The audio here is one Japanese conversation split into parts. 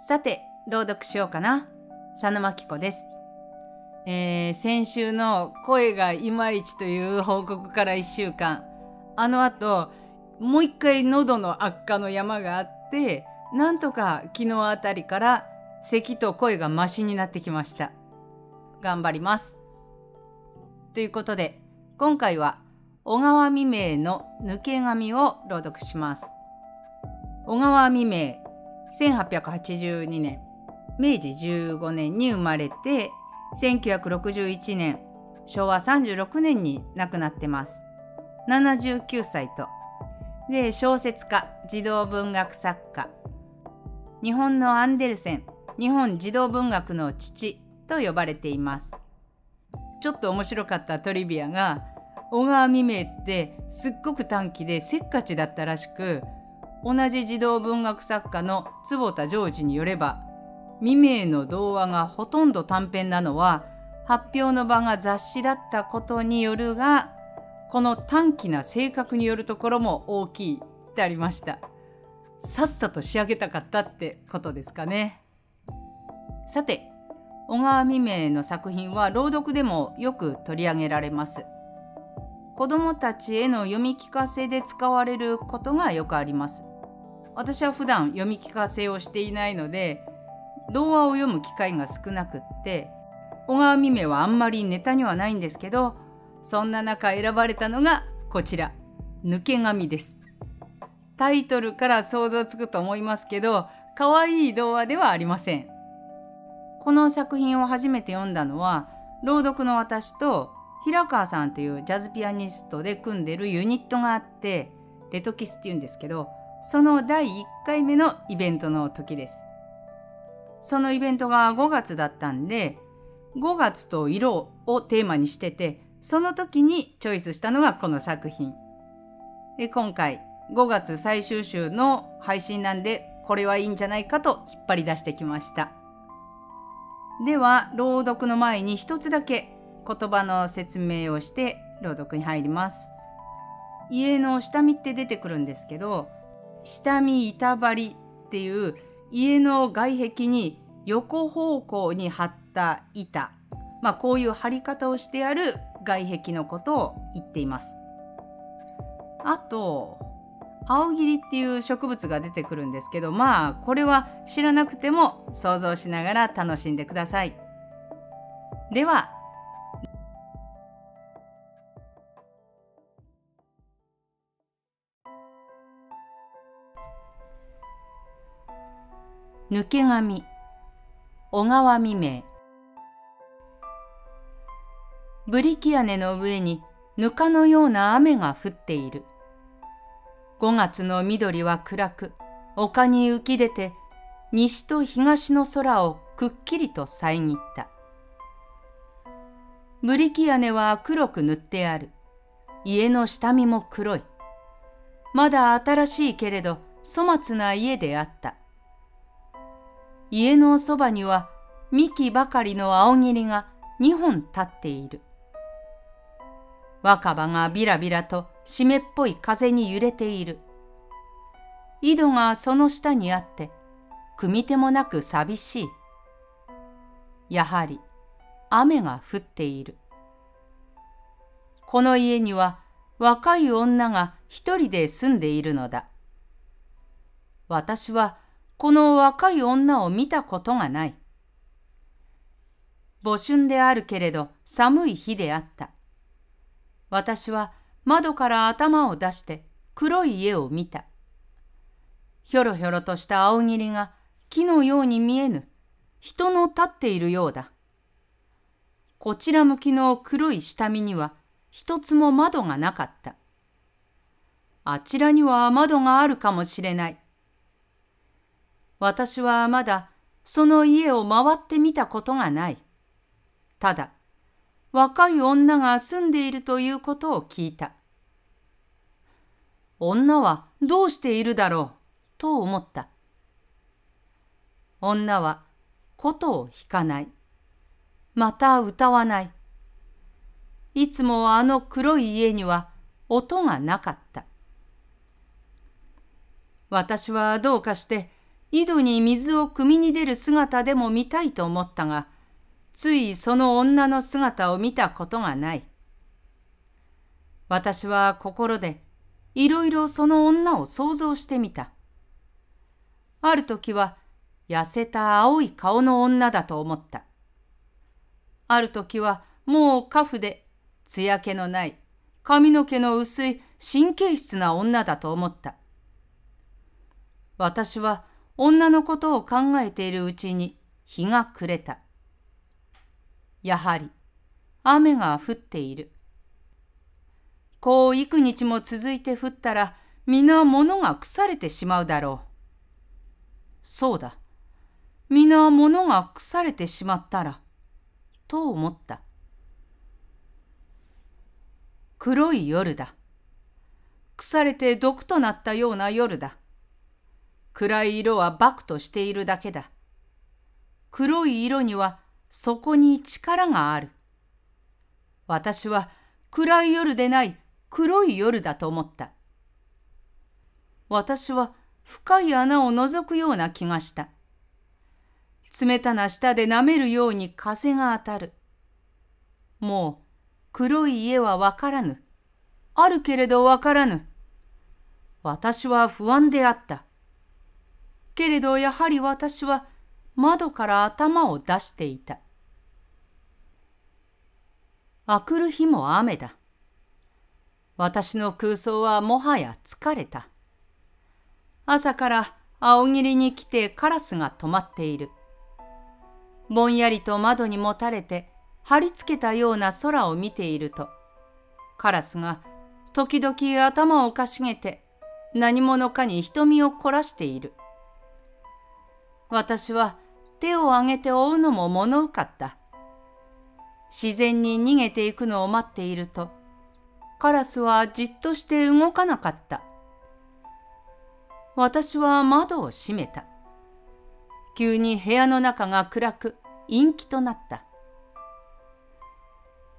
さて、朗読しようかな。佐野真紀子です。えー、先週の声がいまいちという報告から1週間。あの後、もう一回喉の悪化の山があって、なんとか昨日あたりから咳と声がマシになってきました。頑張ります。ということで、今回は小川未明の抜け髪を朗読します。小川未明1882年。明治15年に生まれて1961年。昭和36年に亡くなってます。79歳と。で小説家児童文学作家。日本のアンデルセン。日本児童文学の父と呼ばれています。ちょっと面白かったトリビアが小川未明ってすっごく短気でせっかちだったらしく同じ児童文学作家の坪田ジョージによれば未明の童話がほとんど短編なのは発表の場が雑誌だったことによるがこの短気な性格によるところも大きいってありました。さっさと仕上げたかったってことですかね。さて小川未明の作品は朗読でもよく取り上げられます。子どもたちへの読み聞かせで使われることがよくあります。私は普段読み聞かせをしていないので童話を読む機会が少なくって小川未明はあんまりネタにはないんですけどそんな中選ばれたのがこちら「抜け髪」です。タイトルから想像つくと思いますけど可愛い童話ではありません。この作品を初めて読んだのは朗読の私と平川さんというジャズピアニストで組んでるユニットがあってレトキスっていうんですけどその第1回目のイベントの時です。そのイベントが5月だったんで、5月と色をテーマにしてて、その時にチョイスしたのがこの作品。で今回5月最終週の配信なんで、これはいいんじゃないかと引っ張り出してきました。では、朗読の前に一つだけ言葉の説明をして朗読に入ります。家の下見って出てくるんですけど、下見板張りっていう家の外壁に横方向に張った板、まあ、こういう張り方をしてある外壁のことを言っています。あと青桐っていう植物が出てくるんですけどまあこれは知らなくても想像しながら楽しんでください。では抜け髪。小川未明。ブリキ屋根の上にぬかのような雨が降っている。5月の緑は暗く丘に浮き出て西と東の空をくっきりと遮った。ブリキ屋根は黒く塗ってある。家の下見も黒い。まだ新しいけれど粗末な家であった。家のそばには幹ばかりの青桐が二本立っている。若葉がビラビラと湿っぽい風に揺れている。井戸がその下にあって、組み手もなく寂しい。やはり雨が降っている。この家には若い女が一人で住んでいるのだ。私はこの若い女を見たことがない。募春であるけれど寒い日であった。私は窓から頭を出して黒い家を見た。ひょろひょろとした青霧が木のように見えぬ人の立っているようだ。こちら向きの黒い下見には一つも窓がなかった。あちらには窓があるかもしれない。私はまだその家を回ってみたことがない。ただ、若い女が住んでいるということを聞いた。女はどうしているだろうと思った。女は琴を弾かない。また歌わない。いつもあの黒い家には音がなかった。私はどうかして井戸に水を汲みに出る姿でも見たいと思ったが、ついその女の姿を見たことがない。私は心でいろいろその女を想像してみた。ある時は痩せた青い顔の女だと思った。ある時はもうカフで艶気のない髪の毛の薄い神経質な女だと思った。私は女のことを考えているうちに日が暮れた。やはり雨が降っている。こう幾日も続いて降ったら皆物が腐れてしまうだろう。そうだ。皆物が腐れてしまったら、と思った。黒い夜だ。腐れて毒となったような夜だ。暗い色はバクとしているだけだ。黒い色にはそこに力がある。私は暗い夜でない黒い夜だと思った。私は深い穴を覗くような気がした。冷たな舌で舐めるように風が当たる。もう黒い家はわからぬ。あるけれどわからぬ。私は不安であった。けれどやはり私は窓から頭を出していた。あくる日も雨だ。私の空想はもはや疲れた。朝から青霧に来てカラスが止まっている。ぼんやりと窓にもたれて貼り付けたような空を見ていると、カラスが時々頭をかしげて何者かに瞳を凝らしている。私は手を挙げて追うのも物うかった。自然に逃げていくのを待っていると、カラスはじっとして動かなかった。私は窓を閉めた。急に部屋の中が暗く陰気となった。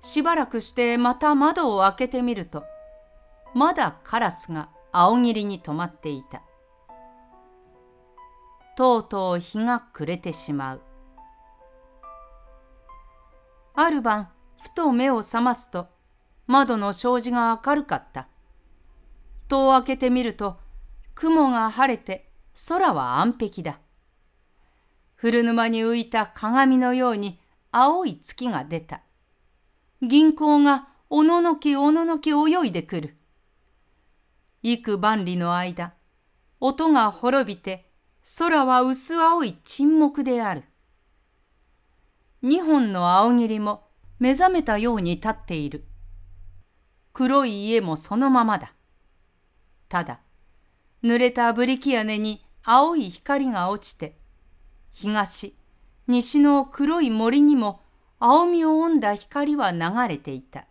しばらくしてまた窓を開けてみると、まだカラスが青霧に止まっていた。とうとう日が暮れてしまう。ある晩、ふと目を覚ますと、窓の障子が明るかった。戸を開けてみると、雲が晴れて空は安璧だ。古沼に浮いた鏡のように青い月が出た。銀行がおののきおののき泳いでくる。幾万里の間、音が滅びて空は薄青い沈黙である。二本の青霧も目覚めたように立っている。黒い家もそのままだ。ただ、濡れたブリキ屋根に青い光が落ちて、東、西の黒い森にも青みを帯んだ光は流れていた。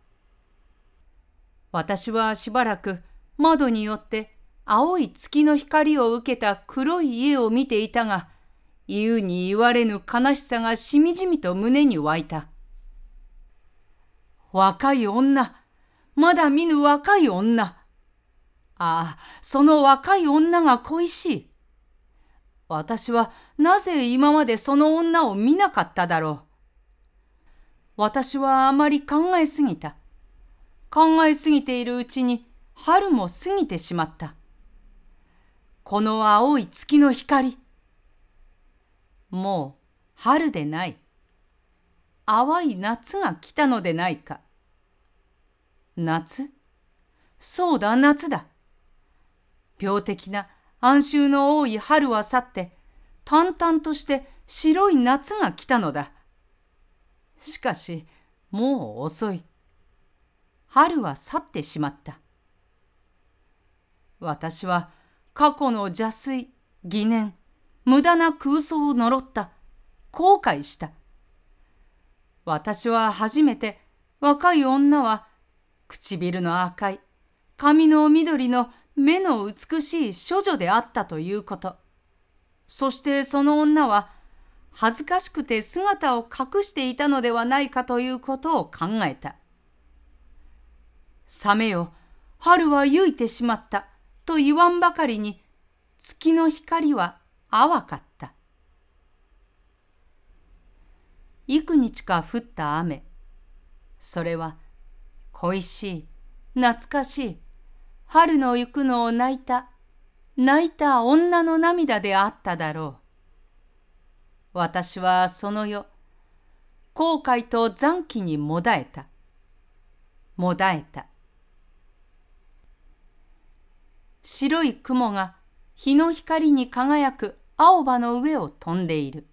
私はしばらく窓によって青い月の光を受けた黒い家を見ていたが、言うに言われぬ悲しさがしみじみと胸に湧いた。若い女、まだ見ぬ若い女。ああ、その若い女が恋しい。私はなぜ今までその女を見なかっただろう。私はあまり考えすぎた。考えすぎているうちに春も過ぎてしまった。この青い月の光。もう春でない。淡い夏が来たのでないか。夏？そうだ、夏だ。病的な暗臭の多い春は去って、淡々として白い夏が来たのだ。しかし、もう遅い。春は去ってしまった。私は過去の邪推、疑念、無駄な空想を呪った。後悔した。私は初めて若い女は唇の赤い、髪の緑の目の美しい処女であったということ。そしてその女は恥ずかしくて姿を隠していたのではないかということを考えた。サメよ、春はゆいてしまった。と言わんばかりに月の光は淡かった。幾日か降った雨。それは恋しい、懐かしい、春の行くのを泣いた、泣いた女の涙であっただろう。私はその夜、後悔と残機にもだえた。もだえた。白い雲が日の光に輝く青葉の上を飛んでいる。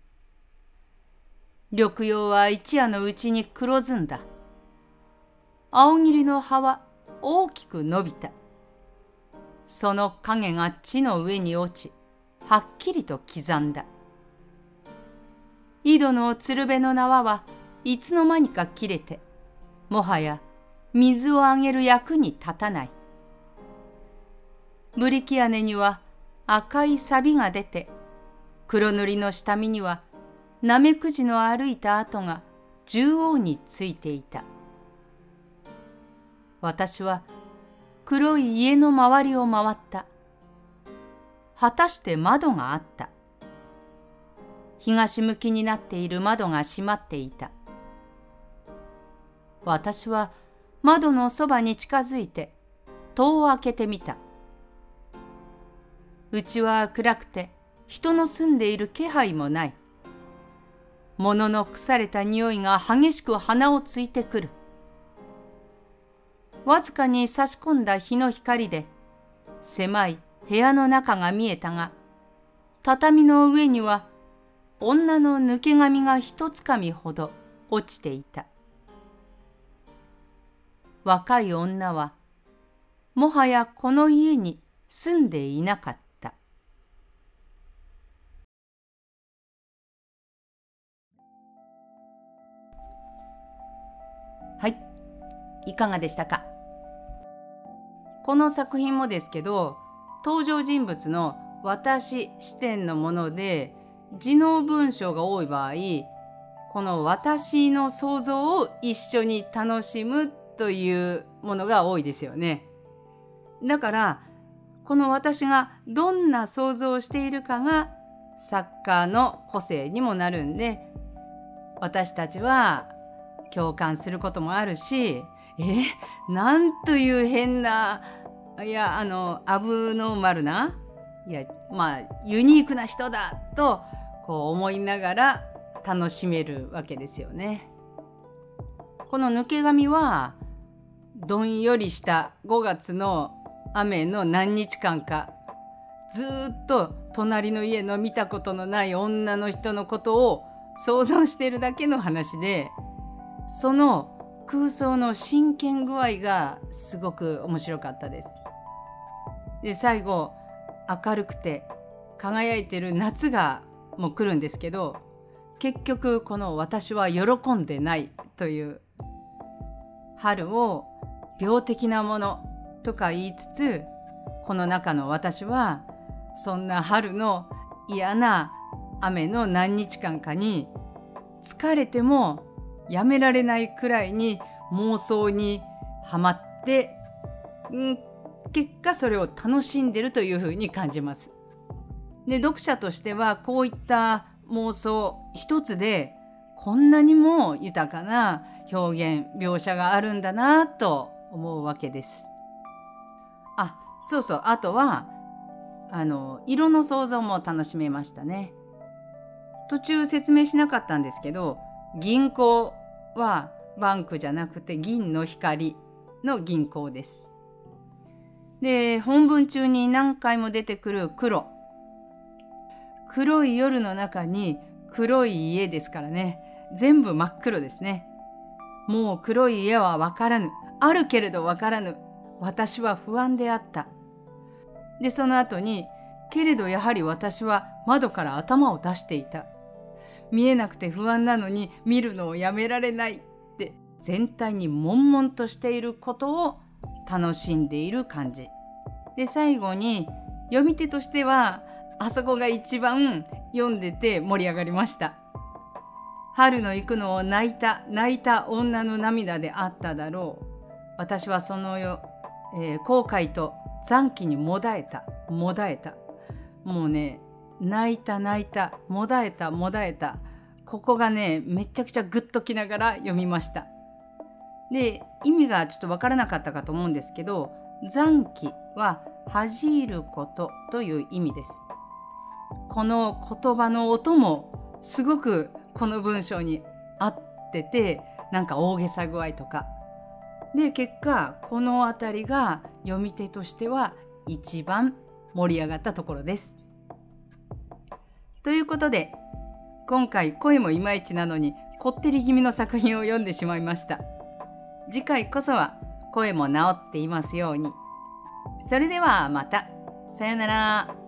緑葉は一夜のうちに黒ずんだ。青桐の葉は大きく伸びた。その影が地の上に落ち、はっきりと刻んだ。井戸の鶴瓶の縄はいつの間にか切れて、もはや水をあげる役に立たない。ブリキ屋根には赤い錆が出て、黒塗りの下見にはナメクジの歩いた跡が縦横についていた。私は黒い家の周りを回った。果たして窓があった。東向きになっている窓が閉まっていた。私は窓のそばに近づいて戸を開けてみた。うちは暗くて人の住んでいる気配もない。物の腐れた匂いが激しく鼻をついてくる。わずかに差し込んだ日の光で狭い部屋の中が見えたが、畳の上には女の抜け髪が一つかみほど落ちていた。若い女はもはやこの家に住んでいなかった。はい、いかがでしたか？この作品もですけど登場人物の私視点のもので字の文章が多い場合この私の想像を一緒に楽しむというものが多いですよね。だからこの私がどんな想像をしているかが作家の個性にもなるんで私たちは共感することもあるしえなんという変ないやあのアブノーマルないやまあユニークな人だとこう思いながら楽しめるわけですよね。この抜け髪はどんよりした5月の雨の何日間かずっと隣の家の見たことのない女の人のことを想像しているだけの話でその空想の真剣具合がすごく面白かったです。で最後明るくて輝いてる夏がもう来るんですけど結局この「私は喜んでない」という春を病的なものとか言いつつこの中の私はそんな春の嫌な雨の何日間かに疲れてもやめられないくらいに妄想にはまって、うん、結果それを楽しんでるというふうに感じます。で読者としてはこういった妄想一つでこんなにも豊かな表現描写があるんだなと思うわけです。あそうそうあとはあの色の想像も楽しめましたね。途中説明しなかったんですけど銀行はバンクじゃなくて銀の光の銀行です。で本文中に何回も出てくる黒。黒い夜の中に黒い家ですからね。全部真っ黒ですね。もう黒い家はわからぬ。あるけれどわからぬ。私は不安であった。でその後にけれどやはり私は窓から頭を出していた。見えなくて不安なのに見るのをやめられないって全体に悶々としていることを楽しんでいる感じ。で最後に読み手としてはあそこが一番読んでて盛り上がりました。春の行くのを泣いた泣いた女の涙であっただろう。私はその夜、えー、後悔と残機にもだえたもだえた。もうね泣いた泣いたもだえたもだえた。ここがねめちゃくちゃグッときながら読みました。で意味がちょっとわからなかったかと思うんですけど残機は恥じることという意味です。この言葉の音もすごくこの文章に合っててなんか大げさ具合とか。で結果この辺りが読み手としては一番盛り上がったところです。ということで今回声もいまいちなのにこってり気味の作品を読んでしまいました。次回こそは声も治っていますように。それではまた。さようなら。